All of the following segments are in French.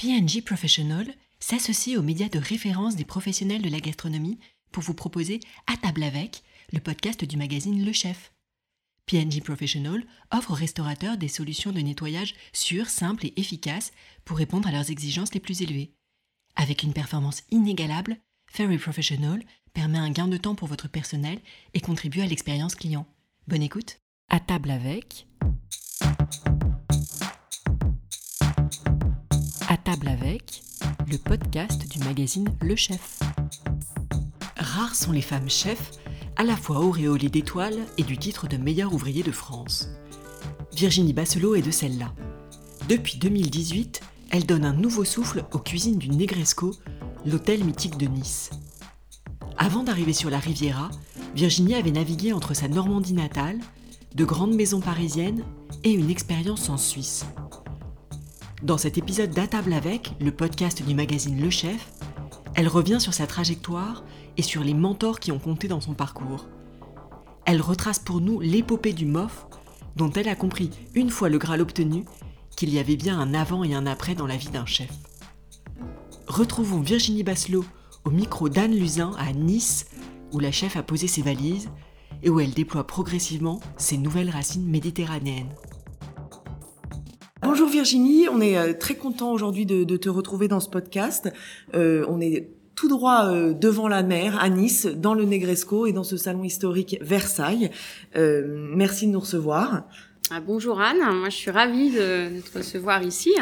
PNG Professional s'associe aux médias de référence des professionnels de la gastronomie pour vous proposer À table avec, le podcast du magazine Le Chef. PNG Professional offre aux restaurateurs des solutions de nettoyage sûres, simples et efficaces pour répondre à leurs exigences les plus élevées. Avec une performance inégalable, Ferry Professional permet un gain de temps pour votre personnel et contribue à l'expérience client. Bonne écoute. À table avec. Avec, le podcast du magazine Le Chef. Rares sont les femmes chefs, à la fois auréolées d'étoiles et du titre de meilleur ouvrier de France. Virginie Basselot est de celle-là. Depuis 2018, elle donne un nouveau souffle aux cuisines du Negresco, l'hôtel mythique de Nice. Avant d'arriver sur la Riviera, Virginie avait navigué entre sa Normandie natale, de grandes maisons parisiennes et une expérience en Suisse. Dans cet épisode d'À table avec, le podcast du magazine Le Chef, elle revient sur sa trajectoire et sur les mentors qui ont compté dans son parcours. Elle retrace pour nous l'épopée du MOF, dont elle a compris, une fois le Graal obtenu, qu'il y avait bien un avant et un après dans la vie d'un chef. Retrouvons Virginie Basselot au micro d'Anne Luzin à Nice, où la chef a posé ses valises et où elle déploie progressivement ses nouvelles racines méditerranéennes. Bonjour Virginie, on est euh, très content aujourd'hui de, te retrouver dans ce podcast. Euh, on est tout droit euh, devant la mer à Nice, dans le Negresco et dans ce salon historique Versailles. merci de nous recevoir. Ah, bonjour Anne, moi je suis ravie de, te recevoir ici,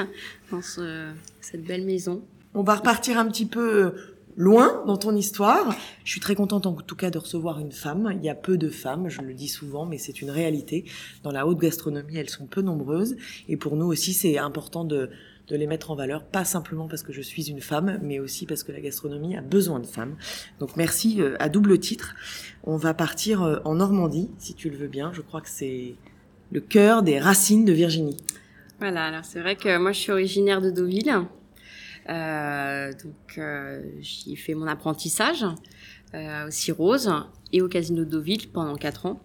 dans cette belle maison. On va repartir un petit peu loin dans ton histoire. Je suis très contente en tout cas de recevoir une femme. Il y a peu de femmes, je le dis souvent, mais c'est une réalité. Dans la haute gastronomie, elles sont peu nombreuses. Et pour nous aussi, c'est important de, de les mettre en valeur, pas simplement parce que je suis une femme, mais aussi parce que la gastronomie a besoin de femmes. Donc merci euh, à double titre. On va partir euh, en Normandie, si tu le veux bien. Je crois que c'est le cœur des racines de Virginie. Voilà, alors c'est vrai que moi je suis originaire de Deauville. Euh, donc euh, j'y ai fait mon apprentissage euh, au Rose et au Casino de Deauville pendant quatre ans.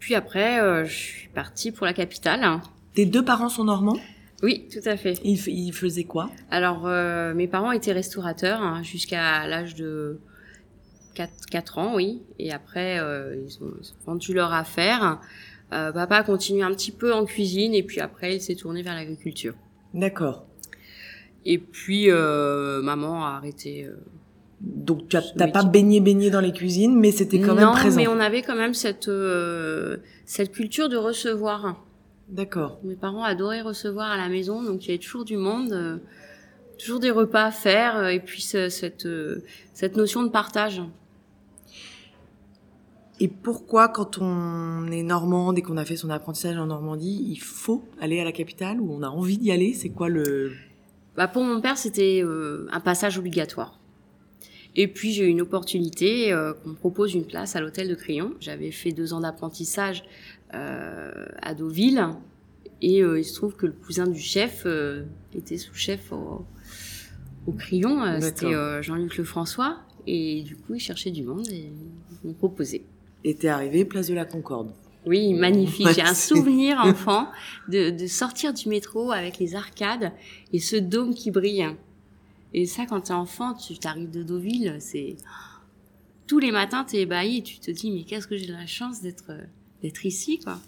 Puis après, euh, je suis partie pour la capitale. Tes deux parents sont normands? Oui, tout à fait. Ils, faisaient quoi? Alors, euh, mes parents étaient restaurateurs hein, jusqu'à l'âge de 4, 4, ans, oui. Et après, euh, ils, ont, ils, ont, vendu leur affaire. papa a continué un petit peu en cuisine et puis après, il s'est tourné vers l'agriculture. D'accord. Et puis, euh, maman a arrêté. Euh, Donc, tu n'as pas baigné, baigné dans les cuisines, mais c'était quand même présent. Non, mais on avait quand même cette, euh, cette culture de recevoir. D'accord. Mes parents adoraient recevoir à la maison, donc il y avait toujours du monde, euh, toujours des repas à faire, euh, et puis cette, euh, cette notion de partage. Et pourquoi, quand on est normande et qu'on a fait son apprentissage en Normandie, il faut aller à la capitale ou on a envie d'y aller? C'est quoi le bah pour mon père, c'était euh, un passage obligatoire. Et puis j'ai eu une opportunité euh, qu'on me propose une place à l'hôtel de Crillon. J'avais fait deux ans d'apprentissage euh, à Deauville et euh, il se trouve que le cousin du chef était sous-chef au, au Crillon. Euh, c'était Jean-Luc Lefrançois et du coup il cherchait du monde et ils m'ont proposé. Et t'es arrivé place de la Concorde. Oui, magnifique. J'ai un souvenir enfant de, de, sortir du métro avec les arcades et ce dôme qui brille. Et ça, quand t'es enfant, tu t'arrives de Deauville, c'est tous les matins t'es ébahi et tu te dis mais qu'est-ce que j'ai la chance d'être d'être ici quoi.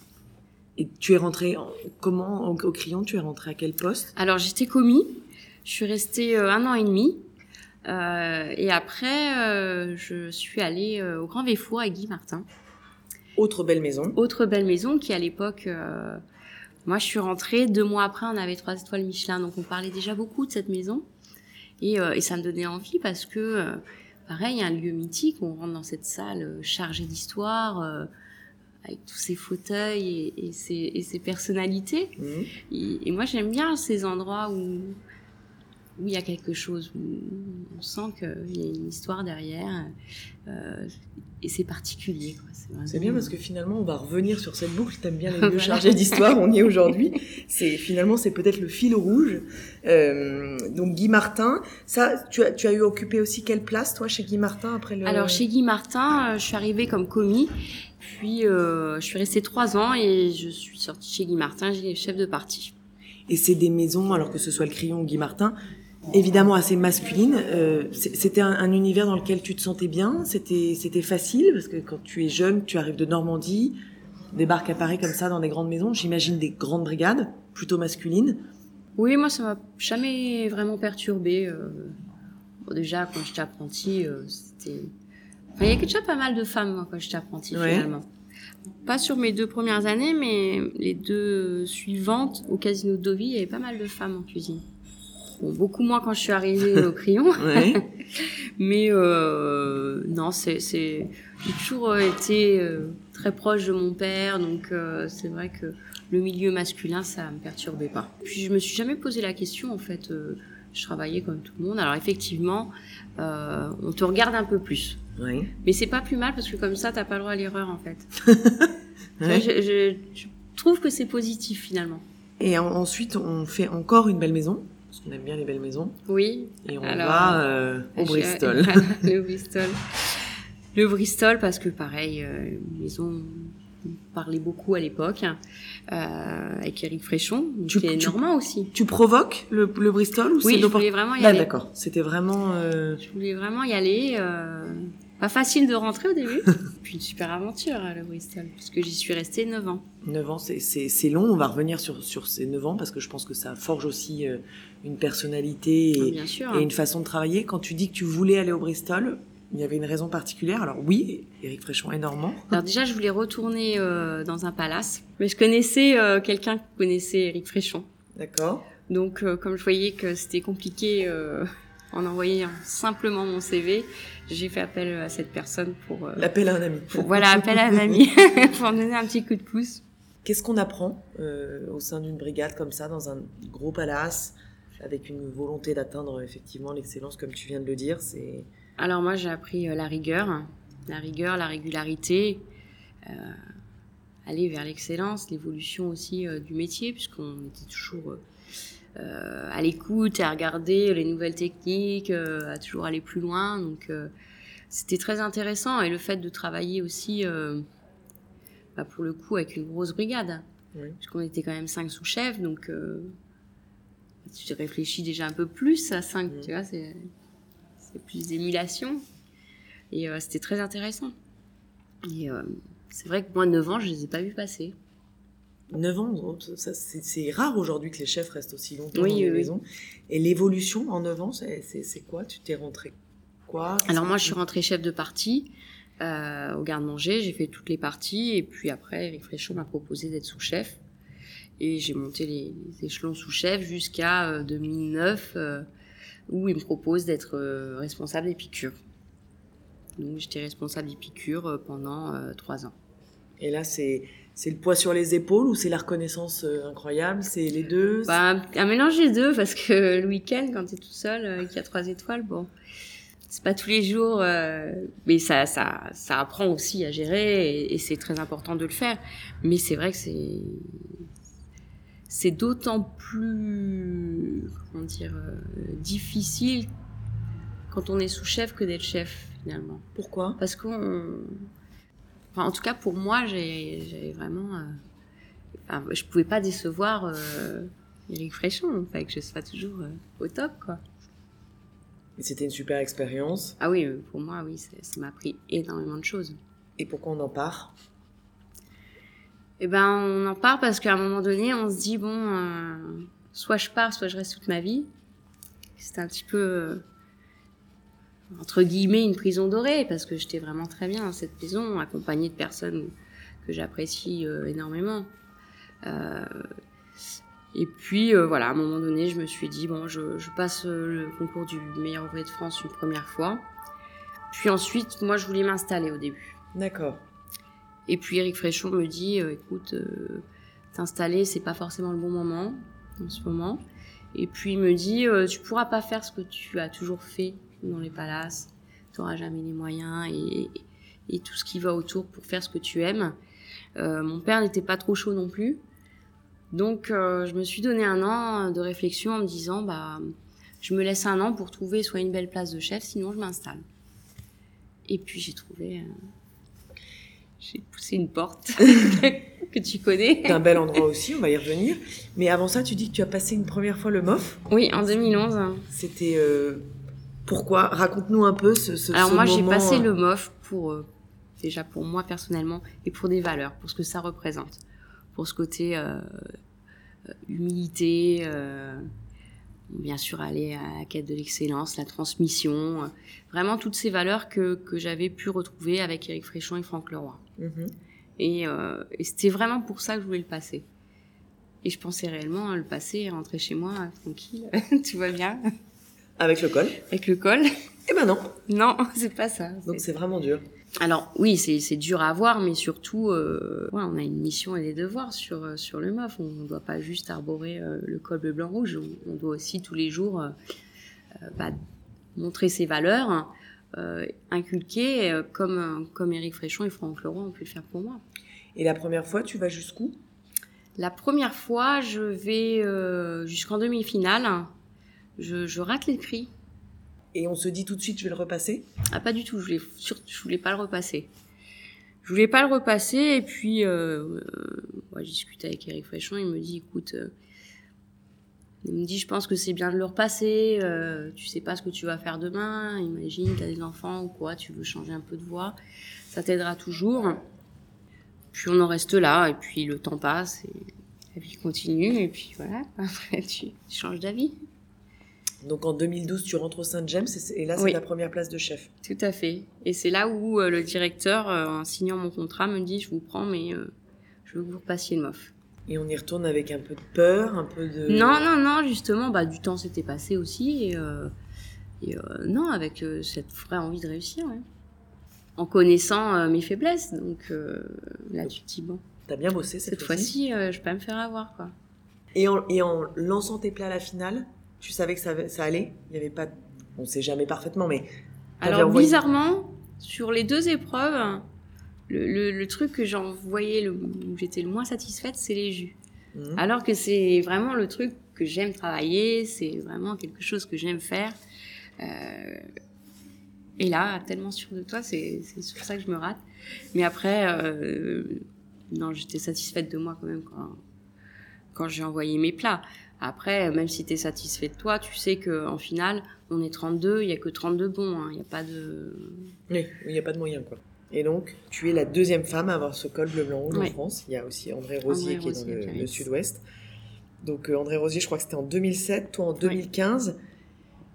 Et tu es rentré comment au, au Crayon Tu es rentré à quel poste? Alors j'étais commis. Je suis restée euh, un an et demi. Euh, et après, euh, je suis allée euh, au Grand Véfour avec Guy Martin. Autre belle maison. Autre belle maison qui à l'époque, euh, moi je suis rentrée, deux mois après on avait trois étoiles Michelin, donc on parlait déjà beaucoup de cette maison. Et, euh, et ça me donnait envie parce que, euh, pareil, un lieu mythique, on rentre dans cette salle euh, chargée d'histoire, avec tous ces fauteuils et, et, ces, personnalités. Mmh. Et, et, moi j'aime bien ces endroits où où il y a quelque chose, où on sent qu'il y a une histoire derrière. Euh, et c'est particulier. C'est bien parce que finalement, on va revenir sur cette boucle. T'aimes bien les lieux chargés d'histoire, on y est aujourd'hui. C'est finalement, c'est peut-être le fil rouge. Euh, donc Guy Martin, ça, tu as, tu as eu occupé aussi quelle place toi chez Guy Martin après le. Alors chez Guy Martin, euh, je suis arrivée comme commis, puis euh, je suis restée trois ans et je suis sortie chez Guy Martin, j'ai chef de parti. Et c'est des maisons, alors que ce soit le Crayon ou Guy Martin, évidemment assez masculines. Euh, c'était un, un, univers dans lequel tu te sentais bien. C'était c'était facile parce que quand tu es jeune, tu arrives de Normandie, débarques à Paris comme ça dans des grandes maisons. J'imagine des grandes brigades, plutôt masculines. Oui, moi ça m'a jamais vraiment perturbé. Euh, bon, déjà quand j'étais apprentie, euh, c'était. Enfin, il y a déjà pas mal de femmes moi, quand j'étais apprentie Ouais. finalement. Pas sur mes deux premières années, mais les deux suivantes au Casino de Deauville, il y avait pas mal de femmes en cuisine. Beaucoup moins quand je suis arrivée au Crayon. Ouais. Mais euh, non, c'est, c'est, j'ai toujours euh, été euh, très proche de mon père, donc euh, c'est vrai que le milieu masculin, ça me perturbait pas. Puis je me suis jamais posé la question, en fait. euh, je travaillais comme tout le monde. Alors effectivement, on te regarde un peu plus. ouais. Mais c'est pas plus mal parce que comme ça, t'as pas le droit à l'erreur, en fait. Ouais. je, je- je trouve que c'est positif finalement. Et en- ensuite, on fait encore une belle maison, parce qu'on aime bien les belles maisons, Oui. et on Alors, va euh, au Bristol. le Bristol. Le Bristol, parce que pareil, euh, ont parlé beaucoup à l'époque, euh, avec Eric Fréchon, Tu- qui est tu- normand aussi. Tu provoques le, le Bristol ou Oui, je voulais vraiment y Ah, aller. d'accord. C'était vraiment. euh, Je voulais vraiment y aller. euh, pas facile de rentrer au début. Puis une super aventure, hein, le Bristol, puisque j'y suis restée 9 ans. 9 ans, c'est- long. On va revenir sur, sur ces 9 ans parce que je pense que ça forge aussi euh, une personnalité et, Bien sûr. et une façon de travailler. Quand tu dis que tu voulais aller au Bristol, il y avait une raison particulière. Alors oui, Éric Fréchon est normand. Alors déjà, je voulais retourner euh, dans un palace, mais je connaissais euh, quelqu'un qui connaissait Eric Fréchon. D'accord. Donc, euh, comme je voyais que c'était compliqué euh, en envoyant simplement mon CV, j'ai fait appel à cette personne pour, euh, L'appel à un ami. pour- voilà, appel à un ami pour donner un petit coup de pouce. Qu'est-ce qu'on apprend euh, au sein d'une brigade comme ça, dans un gros palace, avec une volonté d'atteindre effectivement l'excellence, comme tu viens de le dire C'est Alors moi, j'ai appris euh, la rigueur, la rigueur, la régularité, euh, aller vers l'excellence, l'évolution aussi euh, du métier, puisqu'on était toujours euh, euh, à l'écoute et à regarder les nouvelles techniques, euh, à toujours aller plus loin. Donc euh, c'était très intéressant et le fait de travailler aussi, euh, bah, pour le coup, avec une grosse brigade, Oui. puisqu'on était quand même cinq sous-chefs, donc euh, tu réfléchis déjà un peu plus à cinq, tu vois, c'est plus d'émulation. Et euh, c'était très intéressant. Et euh, c'est vrai que moi, 9 ans, je les ai pas vus passer. 9 ans, ça, c'est rare aujourd'hui que les chefs restent aussi longtemps Oui, dans oui, les oui. maisons. Et l'évolution en 9 ans, c'est quoi? Tu t'es rentré quoi? Alors moi, je suis rentrée chef de partie euh, au garde-manger. J'ai fait toutes les parties. Et puis après, Eric Fréchon m'a proposé d'être sous-chef. Et j'ai monté les, les échelons sous-chef jusqu'à euh, 2009, euh, où il me propose d'être euh, responsable des piqûres. Donc j'étais responsable des piqûres euh, pendant euh, trois ans. Et là, c'est c'est le poids sur les épaules ou c'est la reconnaissance euh, incroyable? C'est les deux? Bah, un mélange des deux, parce que le week-end, quand tu es tout seul, euh, qu'il y a trois étoiles, bon, c'est pas tous les jours, euh, mais ça, ça, ça apprend aussi à gérer et, et c'est très important de le faire. Mais c'est vrai que c'est, c'est d'autant plus, comment dire, euh, difficile quand on est sous-chef que d'être chef, finalement. Pourquoi? Parce qu'on. Enfin, en tout cas, pour moi, j'ai- vraiment. euh, Enfin, je pouvais pas décevoir euh, Eric Fréchon. Enfin, que je sois toujours euh, au top, quoi. C'était une super expérience. Ah oui, euh, pour moi, oui, ça m'a appris énormément de choses. Et pourquoi on en part? Eh ben, on en part parce qu'à un moment donné, on se dit bon, soit je pars, soit je reste toute ma vie. C'était un petit peu entre guillemets une prison dorée parce que j'étais vraiment très bien dans cette maison, accompagnée de personnes que j'apprécie euh, énormément. Euh, et puis euh, voilà, à un moment donné, je me suis dit bon, je, je passe le concours du meilleur ouvrier de France une première fois. Puis ensuite, moi, je voulais m'installer au début. D'accord. Et puis Eric Fréchon me dit, écoute, t'installer, c'est pas forcément le bon moment en ce moment. Et puis il me dit, tu pourras pas faire ce que tu as toujours fait dans les palaces. T'auras jamais les moyens et, et tout ce qui va autour pour faire ce que tu aimes. Euh, mon père n'était pas trop chaud non plus. Donc euh, je me suis donné un an de réflexion en me disant, bah, je me laisse un an pour trouver soit une belle place de chef, sinon je m'installe. Et puis j'ai trouvé, euh, j'ai poussé une porte. que tu connais. C'est un bel endroit aussi, on va y revenir. Mais avant ça, tu dis que tu as passé une première fois le MOF. Oui, en 2011. C'était euh, pourquoi? Raconte-nous un peu ce, ce Alors ce moi, j'ai passé euh, le MOF pour euh, déjà pour moi personnellement et pour des valeurs, pour ce que ça représente, pour ce côté euh, humilité, euh, bien sûr aller à la quête de l'excellence, la transmission, vraiment toutes ces valeurs que, que j'avais pu retrouver avec Eric Fréchon et Franck Leroy. mhm. Et, et c'était vraiment pour ça que je voulais le passer. Et je pensais réellement à le passer rentrer chez moi tranquille, tu vois bien, Avec le col. avec le col. Eh ben non. Non, c'est pas ça. Donc c'est vraiment dur. Alors oui, c'est c'est dur à voir, mais surtout, euh, ouais, on a une mission et des devoirs sur euh, sur le MOF. On ne doit pas juste arborer euh, le col bleu blanc rouge. On, on doit aussi tous les jours euh, bah, montrer ses valeurs, euh, inculquer euh, comme comme Éric Fréchon et Franck Leroy ont pu le faire pour moi. Et la première fois, tu vas jusqu'où? La première fois, je vais euh, jusqu'en demi-finale. Je, je rate les prix. Et on se dit tout de suite, je vais le repasser? Ah, pas du tout. Je voulais, je voulais pas le repasser. Je voulais pas le repasser. Et puis, euh, euh, ouais, j'ai discuté avec Eric Fréchon. Il me dit, écoute, euh, il me dit, je pense que c'est bien de le repasser. Euh, tu sais pas ce que tu vas faire demain. Imagine, t'as des enfants ou quoi. Tu veux changer un peu de voix. Ça t'aidera toujours. Puis on en reste là. Et puis le temps passe et la vie continue. Et puis voilà. Après, tu, tu changes d'avis. Donc en 2012, tu rentres au Saint-James et là, c'est Oui. ta première place de chef. Tout à fait. Et c'est là où euh, le directeur, euh, en signant mon contrat, me dit, je vous prends, mais euh, je veux que vous repassiez le MOF. Et on y retourne avec un peu de peur, un peu de... Non, non, non, justement, bah, du temps s'était passé aussi. Et, et, non, avec cette vraie envie de réussir. ouais. En connaissant mes faiblesses. Donc là, tu te dis, bon, T'as bien bossé cette, cette fois-ci, euh, je peux pas me faire avoir. quoi. Et en, et en lançant tes plats à la finale, tu savais que ça, allait Il y avait pas... On sait jamais parfaitement, mais... Alors, envoyé- bizarrement, sur les deux épreuves, le, le- le truc que j'en voyais, le, où j'étais le moins satisfaite, c'est les jus. Mhm. Alors que c'est vraiment le truc que j'aime travailler, c'est vraiment quelque chose que j'aime faire. Euh, et là, tellement sûr de toi, c'est c'est sur ça que je me rate. Mais après, euh, non, j'étais satisfaite de moi quand même quand, quand j'ai envoyé mes plats. Après, même si tu es satisfait de toi, tu sais qu'en finale, on est 32, il n'y a que 32 bons, hein, il n'y a pas de... Oui, il n'y a pas de moyen, quoi. Et donc, tu es la deuxième femme à avoir ce col bleu blanc en Ouais. France. Il y a aussi André Rosier André qui est dans le, sud-ouest. Donc, euh, André Rosier, je crois que c'était en 2007, toi en 2015.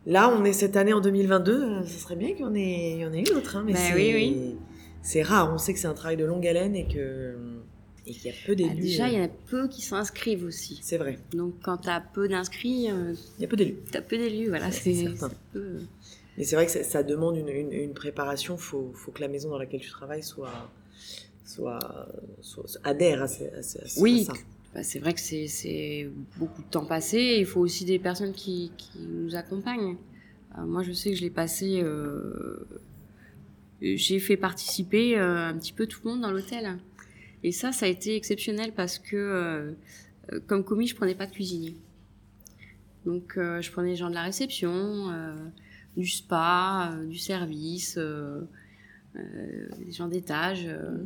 Là, on est cette année en 2022. euh, Ce serait bien qu'il y en ait, il y en ait une autre. Hein, mais Bah c'est, oui, oui. c'est rare. On sait que c'est un travail de longue haleine et que et qu'il y a peu Ah, d'élus. déjà, il y euh, en a peu qui s'inscrivent aussi. C'est vrai. Donc quand tu as peu d'inscrits, euh, Il y a peu d'élus. tu as peu d'élus. Voilà, C'est certain. peu- Mais c'est vrai que ça, ça demande une, une- une préparation. Il faut, faut que la maison dans laquelle tu travailles soit, soit, soit- soit- adhère à, ce- à ce- Oui. à ça. Bah, c'est vrai que c'est- c'est beaucoup de temps passé. Il faut aussi des personnes qui, qui nous accompagnent. Euh, moi, je sais que je l'ai passé. euh, J'ai fait participer euh, un petit peu tout le monde dans l'hôtel. Et ça, ça a été exceptionnel parce que, euh, euh, comme commis, je prenais pas de cuisinier. Donc, euh, je prenais les gens de la réception, du spa, du service, des gens d'étage. euh,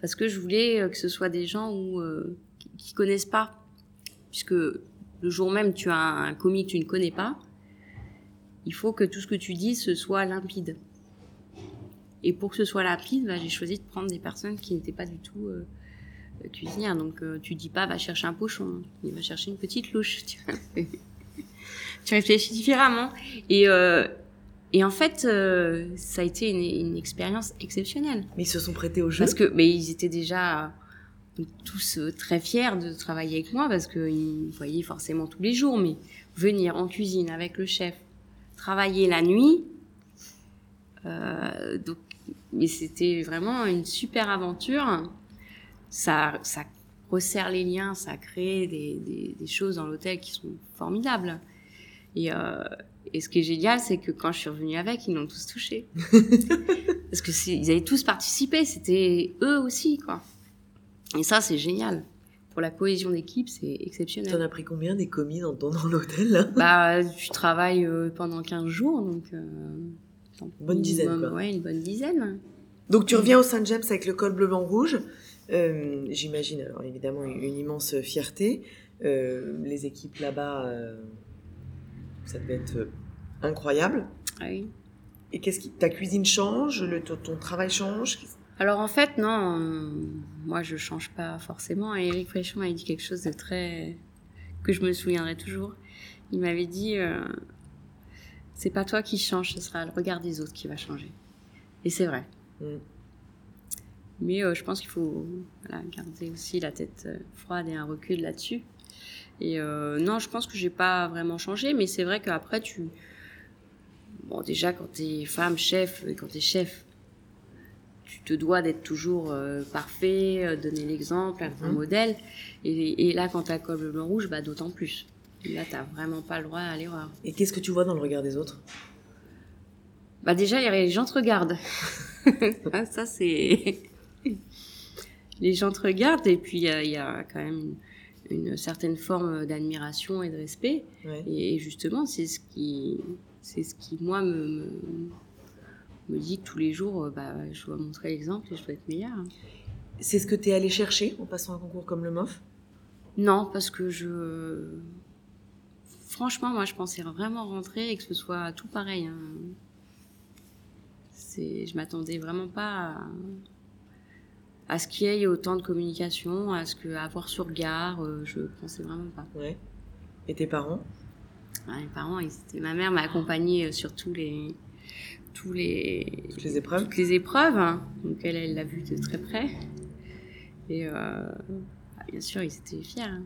parce que je voulais que ce soit des gens où, qui, qui connaissent pas. Puisque le jour même, tu as un commis que tu ne connais pas, il faut que tout ce que tu dis, ce soit limpide. Et pour que ce soit limpide, bah, j'ai choisi de prendre des personnes qui n'étaient pas du tout euh, cuisinières. Donc euh, tu dis pas, va chercher un pochon, il va chercher une petite louche. Tu, réfléchis différemment. Et, euh, et en fait, euh, ça a été une, une expérience exceptionnelle. Mais ils se sont prêtés au jeu. Parce que, mais ils étaient déjà tous très fiers de travailler avec moi parce qu'ils me voyaient forcément tous les jours. Mais venir en cuisine avec le chef, travailler la nuit, donc, mais c'était vraiment une super aventure. Ça, ça resserre les liens, ça crée des, des, des choses dans l'hôtel qui sont formidables. Et, euh, et ce qui est génial, c'est que quand je suis revenue avec, ils l'ont tous touché. Parce que ils avaient tous participé, c'était eux aussi, quoi. Et ça, c'est génial. Pour la cohésion d'équipe, c'est T'en exceptionnel. as pris combien des commis dans, dans, dans l'hôtel là? Bah, tu travailles euh, pendant 15 jours, donc... Euh, Bonne dizaine, quoi. Ouais, une bonne dizaine. Donc tu reviens au Saint James avec le col bleu blanc rouge. Euh, J'imagine, alors évidemment, une, une immense fierté. Euh, les équipes là-bas, euh, ça devait être incroyable. Ah Oui. Et qu'est-ce qui ta cuisine change, le, ton, ton travail change? Alors en fait, non, moi je change pas forcément. Et Eric Fréchon m'avait dit quelque chose de très. que je me souviendrai toujours. Il m'avait dit c'est pas toi qui change, ce sera le regard des autres qui va changer. Et c'est vrai. Mm. Mais euh, je pense qu'il faut voilà, garder aussi la tête euh, froide et un recul là-dessus. Et euh, non, je pense que j'ai pas vraiment changé, mais c'est vrai qu'après, tu. Bon, déjà, quand t'es femme, chef, quand t'es chef, tu te dois d'être toujours euh, parfait, donner l'exemple, être un Mhm. modèle. Et, et là, quand t'as col bleu blanc rouge, bah d'autant plus. Là, t'as vraiment pas le droit à l'erreur. Et qu'est-ce que tu vois dans le regard des autres? Bah déjà, les gens te regardent. Ah, ça, c'est... les gens te regardent et puis il y, a- il y a quand même une, une certaine forme d'admiration et de respect. Ouais. Et, et justement, c'est ce qui, c'est ce qui moi me, me, me dit que tous les jours, euh, bah, je dois montrer l'exemple et je dois être meilleure. C'est ce que tu es allé chercher en passant un concours comme le MOF Non, parce que je, franchement, moi, je pensais vraiment rentrer et que ce soit tout pareil. hein. C'est, je m'attendais vraiment pas à, à ce qu'il y ait autant de communication, à ce que à avoir sur regard. euh, je pensais vraiment pas. Ouais. Et tes parents? Ouais, mes parents, ils étaient- ma mère m'a accompagnée euh, sur tous les, tous les, Toutes les épreuves toutes les épreuves. hein. Donc elle, elle l'a vu de très près. Et euh, bah, bien sûr, ils étaient fiers. hein.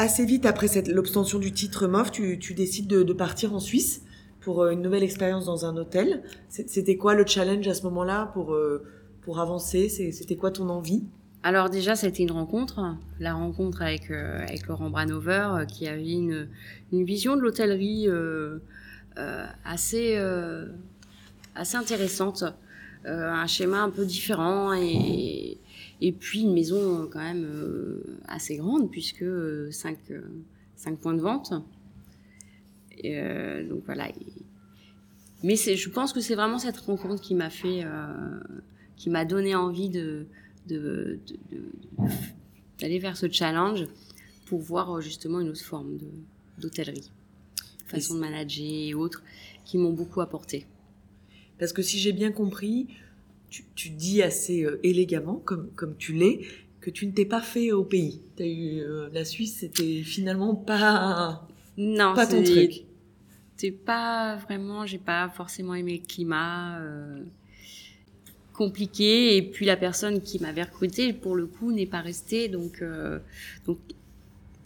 Assez vite après l'obtention du titre MOF, tu, décides de, partir en Suisse pour euh, une nouvelle expérience dans un hôtel. C'était quoi le challenge à ce moment-là pour, euh, pour avancer? C'était quoi ton envie? Alors déjà, été une rencontre, la rencontre avec, euh, avec Laurent Branover, qui avait une, une vision de l'hôtellerie assez, assez intéressante, un schéma un peu différent et, et puis une maison euh, quand même euh, assez grande puisque 5 points de vente. Et, euh, donc voilà. Mais je pense que c'est vraiment cette rencontre qui m'a fait, euh, qui m'a donné envie de, de, d'aller vers ce challenge pour voir euh, justement une autre forme d'hôtellerie, façon de manager et autres qui m'ont beaucoup apporté. Parce que si j'ai bien compris, tu, tu dis assez euh, élégamment, comme, comme tu l'es, que tu ne t'es pas fait au pays. Eu, euh, la Suisse, c'était finalement pas, Non, pas ton truc. c'est pas vraiment, j'ai pas forcément aimé le climat euh, compliqué et puis la personne qui m'avait recruté pour le coup n'est pas restée donc euh, donc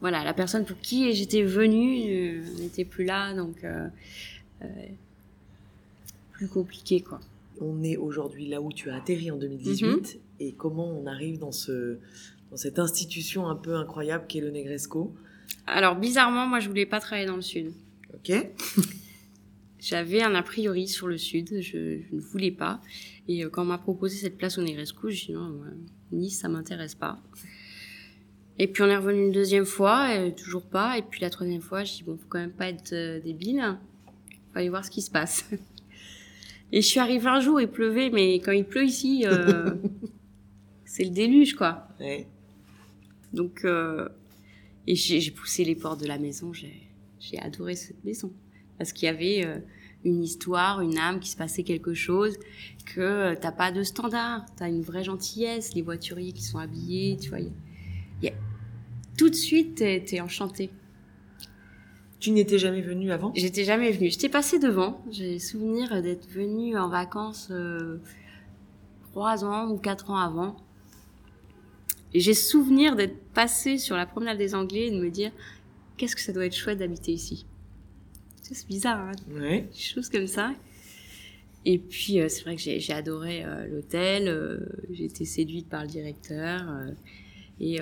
voilà la personne pour qui j'étais venue n'était plus là donc plus compliqué quoi. On est aujourd'hui là où tu as atterri en 2018 et comment on arrive dans, ce, dans cette institution un peu incroyable qu'est le Negresco. Alors bizarrement moi je voulais pas travailler dans le sud. Ok J'avais un a priori sur le sud, je, je ne voulais pas. Et euh, quand on m'a proposé cette place au Negresco, je dit non, moi, Nice, ça m'intéresse pas. Et puis on est revenu une deuxième fois, et toujours pas. Et puis la troisième fois, je dis bon, faut quand même pas être euh, débile. Faut aller voir ce qui se passe. Et je suis arrivée un jour, il pleuvait, mais quand il pleut ici, euh, c'est le déluge, quoi. Ouais. Donc, euh, et j'ai j'ai poussé les portes de la maison. J'ai j'ai adoré cette maison parce qu'il y avait euh, une histoire, une âme, qui se passait quelque chose. Que t'as pas de standard, t'as une vraie gentillesse, les voituriers qui sont habillés, tu vois. y a- y a- Tout de suite, t'es t'es enchanté. Tu n'étais jamais venu avant? J'étais jamais venue. J'étais passée devant. J'ai souvenir d'être venue en vacances euh, trois ans ou quatre ans avant. Et j'ai souvenir d'être passée sur la promenade des Anglais et de me dire qu'est-ce que ça doit être chouette d'habiter ici? C'est bizarre, hein, Ouais. des choses comme ça. Et puis euh, c'est vrai que j'ai adoré euh, l'hôtel. euh, j'ai été séduite par le directeur. et,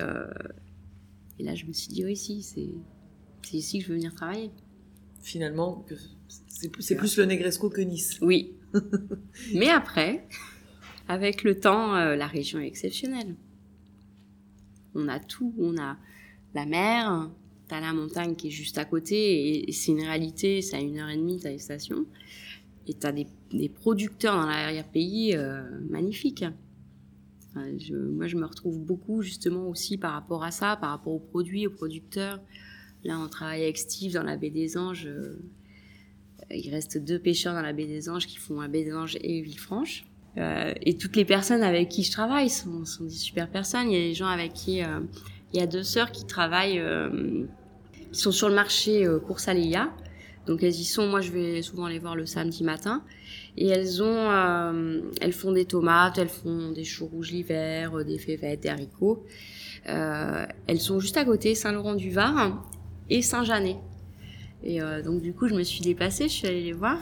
et là je me suis dit oui, si, c'est c'est ici que je veux venir travailler. Finalement, c'est plus, plus le Negresco que Nice. Oui. Mais après, avec le temps, euh, la région est exceptionnelle. On a tout. On a la mer, t'as la montagne qui est juste à côté, et, et c'est une réalité, c'est à une heure et demie, t'as les stations. Et t'as des, des producteurs dans l'arrière-pays euh, magnifiques. moi, je me retrouve beaucoup justement aussi par rapport à ça, par rapport aux produits, aux producteurs. Là, on travaille avec Steve dans la baie des Anges. Euh, il reste deux pêcheurs dans la baie des Anges qui font la baie des Anges et Villefranche. Euh, et toutes les personnes avec qui je travaille sont, des super personnes. Il y a des gens avec qui... Euh, il y a deux sœurs qui travaillent, euh, qui sont sur le marché Course. Donc elles y sont, moi je vais souvent les voir le samedi matin. Et elles ont, elles font des tomates, elles font des choux rouges l'hiver, des févettes, des haricots. Elles sont juste à côté, Saint-Laurent-du-Var et Saint-Janet. Et euh, donc du coup je me suis déplacée, je suis allée les voir.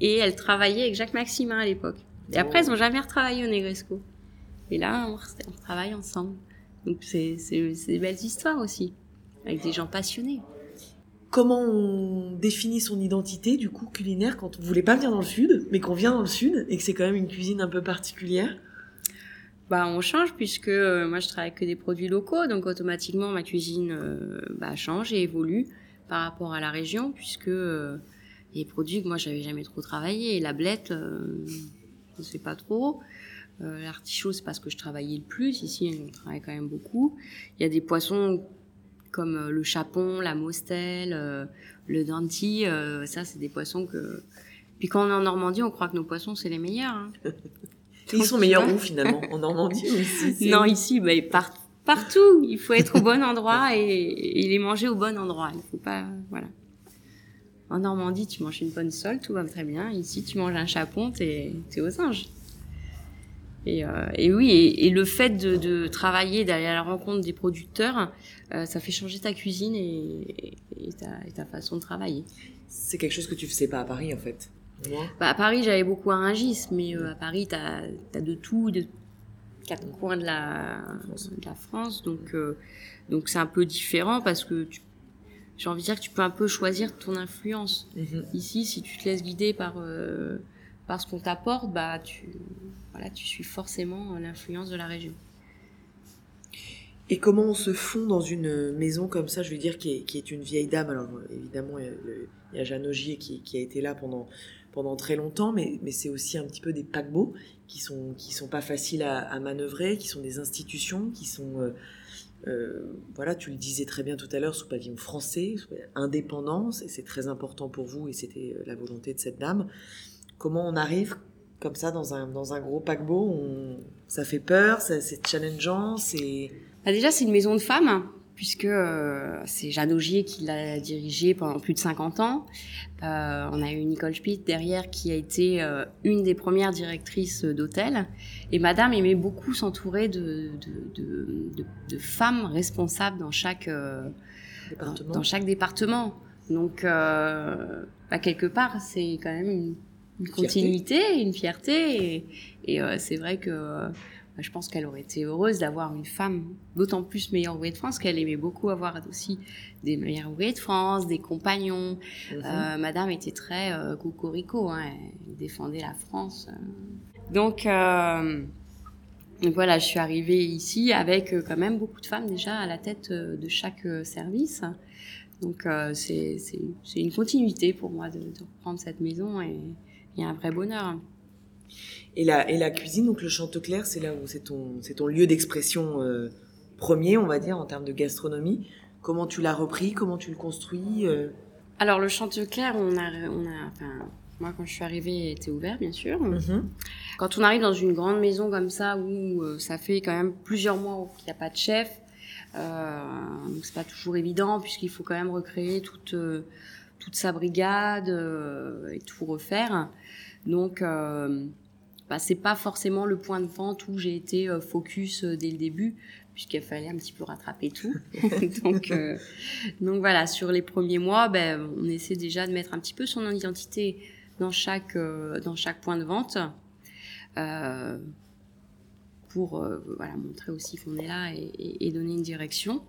Et elles travaillaient avec Jacques Maximin à l'époque. Et après elles n'ont jamais retravaillé au Negresco. Et là on, on travaille ensemble. Donc c'est des belles histoires aussi, avec des gens passionnés comment on définit son identité du coup culinaire quand on voulait pas venir dans le sud, mais qu'on vient dans le sud et que c'est quand même une cuisine un peu particulière? Bah, on change puisque euh, moi je travaille que des produits locaux, donc automatiquement ma cuisine euh, bah, change et évolue par rapport à la région puisque euh, les produits que moi j'avais jamais trop travaillé, la blette, je sais pas trop. L'artichaut, c'est parce que je travaillais le plus. Ici, on travaille quand même beaucoup. Il y a des poissons comme euh, le chapon, la mostelle, euh, le denti. Euh, ça, c'est des poissons que. Puis quand on est en Normandie, on croit que nos poissons, c'est les meilleurs. Hein. Ils sont meilleurs où finalement? En Normandie ou ici? Non, ici, bah, partout. Il faut être au bon endroit et, et, les manger au bon endroit. Il faut pas. Voilà. En Normandie, tu manges une bonne sole, tout va très bien. Ici, tu manges un chapon, t'es es aux anges. Et, euh, et oui, et, et, le fait de, de travailler, d'aller à la rencontre des producteurs, euh, ça fait changer ta cuisine et, et, ta, et, ta, façon de travailler. C'est quelque chose que tu faisais pas à Paris en fait? Bah, à Paris, j'allais beaucoup à Rungis, mais euh, à Paris, tu as, as, de tout, de quatre coins de la, de la France, donc euh, donc c'est un peu différent parce que j'ai envie de dire que tu peux un peu choisir ton influence. Mm -hmm. Ici, si tu te laisses guider par euh, par ce qu'on t'apporte, bah tu voilà, tu suis forcément l'influence de la région. Et comment on se fond dans une maison comme ça, je veux dire, qui est, qui est une vieille dame? Alors évidemment, il y a Jeanne Augier qui, qui, a été là pendant, pendant très longtemps, mais, mais c'est aussi un petit peu des paquebots qui sont, qui sont pas faciles à, manœuvrer, qui sont des institutions, qui sont, euh, euh, voilà, tu le disais très bien tout à l'heure, sous pavillon français, indépendance, et c'est très important pour vous, et c'était la volonté de cette dame. Comment on arrive comme ça dans un, dans un gros paquebot? Ça fait peur, c'est challengeant, c'est... Bah déjà, c'est une maison de femmes, puisque euh, c'est Jeanne Augier qui l'a dirigée pendant plus de 50 ans. Euh, on a eu Nicole Spitt derrière qui a été euh, une des premières directrices d'hôtel. Et Madame aimait beaucoup s'entourer de, de, de, de, de femmes responsables dans chaque, département. dans chaque département. Donc, bah, quelque part, c'est quand même une une continuité, une fierté. Et, et c'est vrai que je pense qu'elle aurait été heureuse d'avoir une femme d'autant plus meilleure ouvrière de France qu'elle aimait beaucoup avoir aussi des meilleurs ouvriers de France, des compagnons. -hmm. euh, Madame était très euh, cocorico, hein, elle défendait la France. Donc, euh, donc voilà, je suis arrivée ici avec euh, quand même beaucoup de femmes déjà à la tête euh, de chaque service. Donc euh, c'est une continuité pour moi de, de reprendre cette maison et, il y a un vrai bonheur. Et la, et la cuisine, donc le Chanteclair, c'est là où c'est ton, c'est ton lieu d'expression euh, premier, on va dire, en termes de gastronomie. Comment tu l'as repris? Comment tu le construis euh... Alors le Chanteclair, on a, on a, enfin, moi quand je suis arrivée, il était ouvert, bien sûr. Mm -hmm. Quand on arrive dans une grande maison comme ça, où euh, ça fait quand même plusieurs mois qu'il n'y a pas de chef, donc c'est pas toujours évident puisqu'il faut quand même recréer toute toute sa brigade et tout refaire. Donc, euh, bah, pas forcément le point de vente où j'ai été euh, focus euh, dès le début, puisqu'il fallait un petit peu rattraper tout. donc, euh, donc voilà, sur les premiers mois, ben, on essaie déjà de mettre un petit peu son identité dans chaque, dans chaque point de vente. pour voilà, montrer aussi qu'on est là et, donner une direction.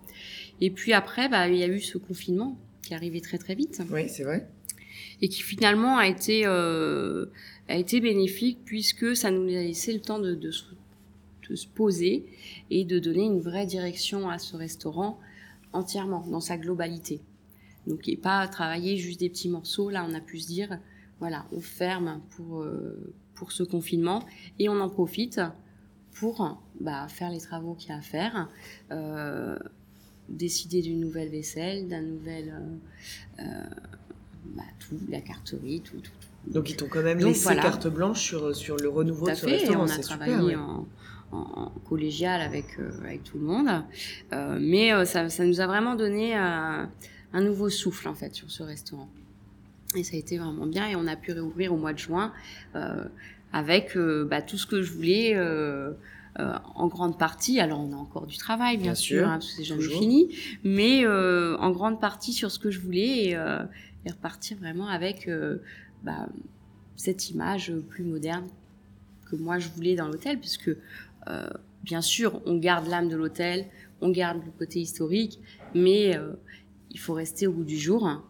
Et puis après, bah, il y a eu ce confinement qui arrivé très très vite. Oui, c'est vrai. Et qui finalement a été, euh, a été bénéfique puisque ça nous a laissé le temps de, de, se, poser et de donner une vraie direction à ce restaurant entièrement, dans sa globalité. Donc, et pas travailler juste des petits morceaux. Là, on a pu se dire, voilà, on ferme pour, euh, pour ce confinement et on en profite pour bah, faire les travaux qu'il y a à faire, euh, décider d'une nouvelle vaisselle, d'un nouvel... bah, tout, la carterie, tout, tout, tout. Donc ils t'ont quand même laissé carte blanche sur, sur le renouveau tout de ce fait, restaurant. on a travaillé en, en, collégial avec, avec tout le monde. mais ça, ça, nous a vraiment donné un nouveau souffle en fait sur ce restaurant. Et ça a été vraiment bien et on a pu réouvrir au mois de juin euh, avec euh, bah, tout ce que je voulais euh, euh, en grande partie. Alors on a encore du travail bien, bien sûr, hein, parce que c'est jamais fini, mais euh, en grande partie sur ce que je voulais et, euh, et repartir vraiment avec bah, cette image plus moderne que moi je voulais dans l'hôtel, puisque bien sûr on garde l'âme de l'hôtel, on garde le côté historique, mais il faut rester au bout du jour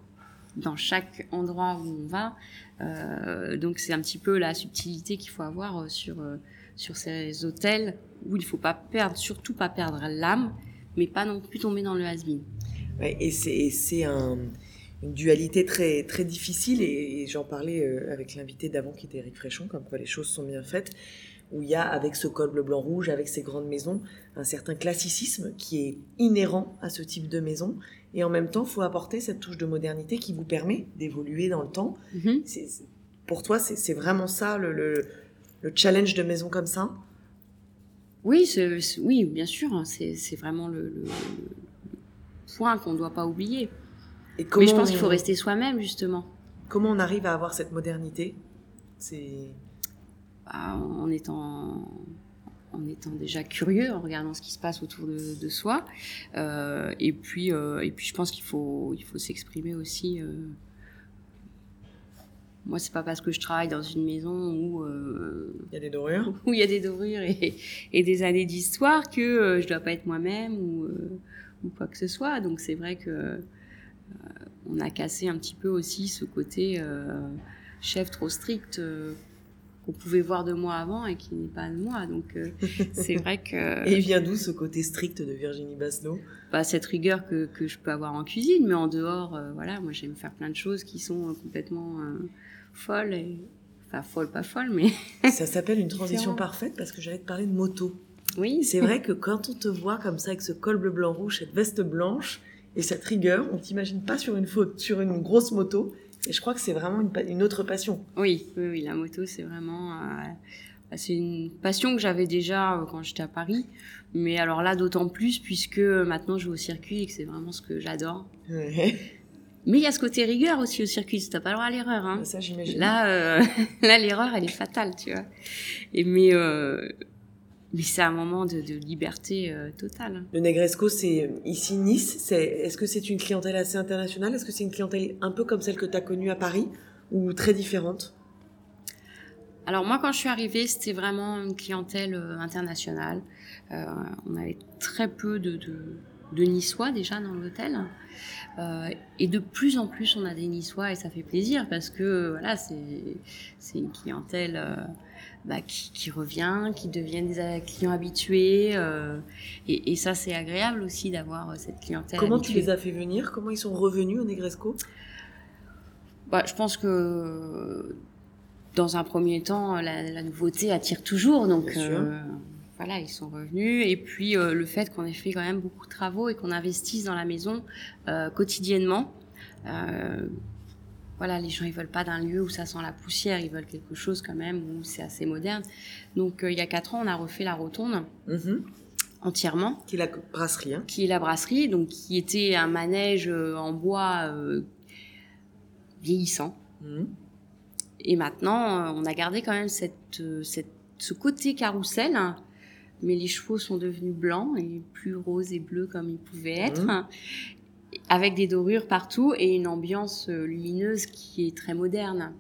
dans chaque endroit où on va. Euh, donc c'est un petit peu la subtilité qu'il faut avoir sur euh, sur ces hôtels où il faut pas perdre, surtout pas perdre l'âme, mais pas non plus tomber dans le has-been. Ouais, et c'est un, une dualité très très difficile et, et j'en parlais euh, avec l'invité d'avant qui était Eric Fréchon, comme quoi les choses sont bien faites où il y a, avec ce col bleu, blanc, rouge, avec ces grandes maisons, un certain classicisme qui est inhérent à ce type de maison. Et en même temps, il faut apporter cette touche de modernité qui vous permet d'évoluer dans le temps. Mm -hmm. Pour toi, c'est vraiment ça le, le, le, challenge de maison comme ça? Oui, oui bien sûr. Hein, c'est vraiment le, le point qu'on ne doit pas oublier. Et comment Mais je pense qu'il faut rester soi-même, justement. Comment on arrive à avoir cette modernité? C'est en étant en étant déjà curieux, en regardant ce qui se passe autour de, de soi. Euh, et puis, euh, et puis, je pense qu'il faut, il faut s'exprimer aussi. Euh... Moi, c'est pas parce que je travaille dans une maison où euh, il y a des dorures, où il y a des dorures et, et des années d'histoire que je dois pas être moi-même ou, ou quoi que ce soit. Donc, c'est vrai que on a cassé un petit peu aussi ce côté chef trop strict qu'on pouvait voir de moi avant et qui n'est pas de moi. Donc euh, c'est vrai que. Et vient d'où ce côté strict de Virginie Basno bah, Cette rigueur que, que, je peux avoir en cuisine, mais en dehors, euh, voilà, moi j'aime faire plein de choses qui sont complètement euh, folles. Et... Enfin, folles, pas folles, mais. Ça s'appelle une transition parfaite parce que j'allais te parler de moto. Oui. C'est vrai que quand on te voit comme ça avec ce col bleu, blanc, rouge, cette veste blanche et cette rigueur, on t'imagine pas sur une faute, sur une grosse moto. Et je crois que c'est vraiment une, une, autre passion. Oui, oui, oui la moto, c'est vraiment. Euh, c'est une passion que j'avais déjà euh, quand j'étais à Paris. Mais alors là, d'autant plus, puisque maintenant je vais au circuit et que c'est vraiment ce que j'adore. Ouais. Mais il y a ce côté rigueur aussi au circuit, t'as pas le droit à l'erreur. Hein. Ça, j'imagine. Là, euh, là l'erreur, elle est fatale, tu vois. Et mais, euh, mais c'est un moment de, de liberté euh, totale. Le Negresco, c'est ici Nice. Est-ce que c'est une clientèle assez internationale? Est-ce que c'est une clientèle un peu comme celle que tu as connue à Paris ou très différente? Alors moi, quand je suis arrivée, c'était vraiment une clientèle euh, internationale. Euh, on avait très peu de, de, de Niçois déjà dans l'hôtel. Euh, et de plus en plus, on a des Niçois et ça fait plaisir parce que voilà, c'est une clientèle euh, bah, qui, qui, revient, qui deviennent des clients habitués. Euh, et, et, ça, c'est agréable aussi d'avoir cette clientèle. Comment habituée. tu les as fait venir? Comment ils sont revenus au Negresco? Bah, Je pense que dans un premier temps, la, la nouveauté attire toujours. Donc, euh, voilà, ils sont revenus. Et puis, euh, le fait qu'on ait fait quand même beaucoup de travaux et qu'on investisse dans la maison euh, quotidiennement. Euh, voilà, les gens ils veulent pas d'un lieu où ça sent la poussière, ils veulent quelque chose quand même où c'est assez moderne. Donc euh, il y a quatre ans, on a refait la rotonde -hmm. entièrement. Qui est la brasserie. Hein. Qui est la brasserie, donc qui était un manège en bois euh, vieillissant. -hmm. Et maintenant, on a gardé quand même cette, cette, ce côté carrousel, mais les chevaux sont devenus blancs et plus roses et bleus comme ils pouvaient être. Mmh. Avec des dorures partout et une ambiance lumineuse qui est très moderne.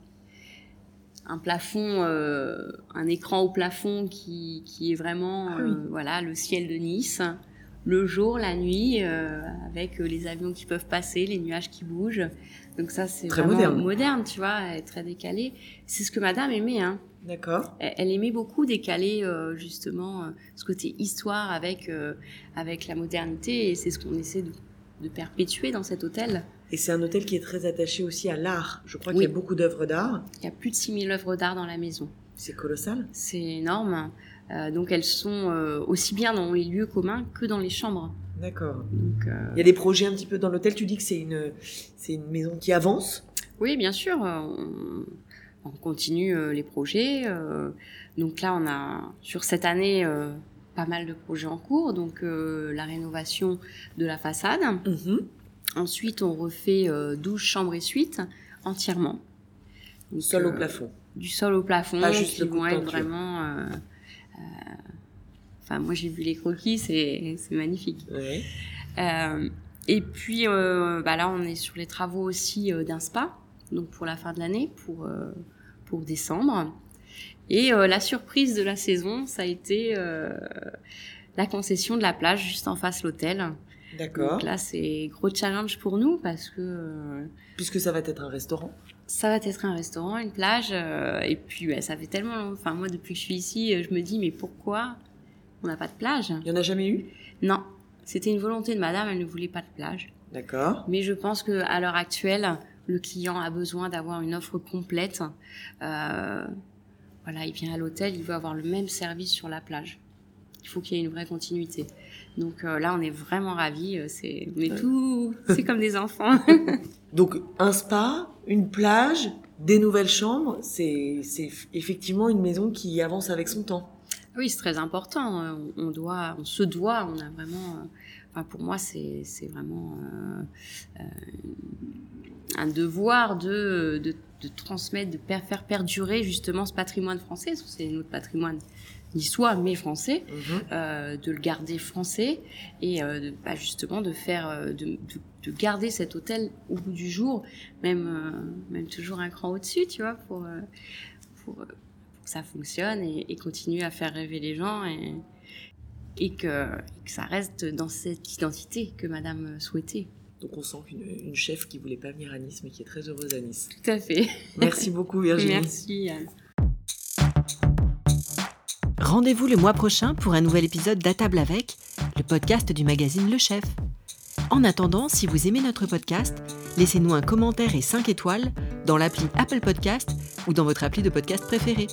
Un plafond, euh, un écran au plafond qui, qui est vraiment ah oui. euh, voilà, le ciel de Nice. Le jour, la nuit, euh, avec les avions qui peuvent passer, les nuages qui bougent. Donc ça, c'est vraiment moderne. moderne, tu vois, très décalée. C'est ce que madame aimait, hein. D'accord. Elle, elle, aimait beaucoup décaler euh, justement euh, ce côté histoire avec, euh, avec la modernité et c'est ce qu'on essaie de, de, perpétuer dans cet hôtel. Et c'est un hôtel qui est très attaché aussi à l'art. Je crois oui. qu'il y a beaucoup d'œuvres d'art. Il y a plus de 6000 œuvres d'art dans la maison. C'est colossal. C'est énorme. Euh, donc elles sont euh, aussi bien dans les lieux communs que dans les chambres. D'accord. Euh, Il y a des projets un petit peu dans l'hôtel. Tu dis que c'est une, c'est une maison qui avance. Oui, bien sûr. On, on continue les projets. donc là, on a sur cette année pas mal de projets en cours. Donc euh, la rénovation de la façade. Mhm. Ensuite, on refait euh, 12 chambres et suites entièrement. Donc, Sol au euh, plafond. Du sol au plafond, Pas juste qui vont être vraiment. euh, euh, Enfin, moi j'ai vu les croquis, c'est magnifique. Euh, et puis euh, bah là, on est sur les travaux aussi euh, d'un spa, donc pour la fin de l'année, pour, euh, pour décembre. Et euh, la surprise de la saison, ça a été euh, la concession de la plage juste en face l'hôtel. D'accord. Donc là, c'est gros challenge pour nous parce que euh, Puisque ça va être un restaurant. ça va être un restaurant, une plage. et puis, ouais, ça fait tellement long- Enfin, moi, depuis que je suis ici, je me dis, mais pourquoi on n'a pas de plage? Il y en a jamais eu? Non, c'était une volonté de madame, elle ne voulait pas de plage. D'accord. Mais je pense que à l'heure actuelle, le client a besoin d'avoir une offre complète. Euh, voilà, il vient à l'hôtel, il veut avoir le même service sur la plage. Il faut qu'il y ait une vraie continuité. Donc euh, là, on est vraiment ravis. euh, C'est, Ouais. tout, c'est comme des enfants. Donc un spa, une plage, des nouvelles chambres, c'est c'est effectivement une maison qui avance avec son temps. Oui, c'est très important. Euh, On on doit, on se doit, on a vraiment. Enfin, pour moi, c'est vraiment euh, euh, un devoir de, de, de transmettre, de per- faire perdurer justement ce patrimoine français. parce que C'est notre patrimoine niçois, mais français, Mhm. euh, de le garder français et euh, de, bah, justement de faire, de, de, de garder cet hôtel au bout du jour, même, euh, même toujours un cran au-dessus, tu vois, pour, pour, pour que ça fonctionne et, et continuer à faire rêver les gens et, et, que, et que ça reste dans cette identité que Madame souhaitait. Donc on sent qu'une une chef qui voulait pas venir à Nice, mais qui est très heureuse à Nice. Tout à fait. Merci beaucoup Virginie. Merci. Anne. Rendez-vous le mois prochain pour un nouvel épisode d'À table avec, le podcast du magazine Le Chef. En attendant, si vous aimez notre podcast, laissez-nous un commentaire et 5 étoiles dans l'appli Apple Podcast ou dans votre appli de podcast préférée.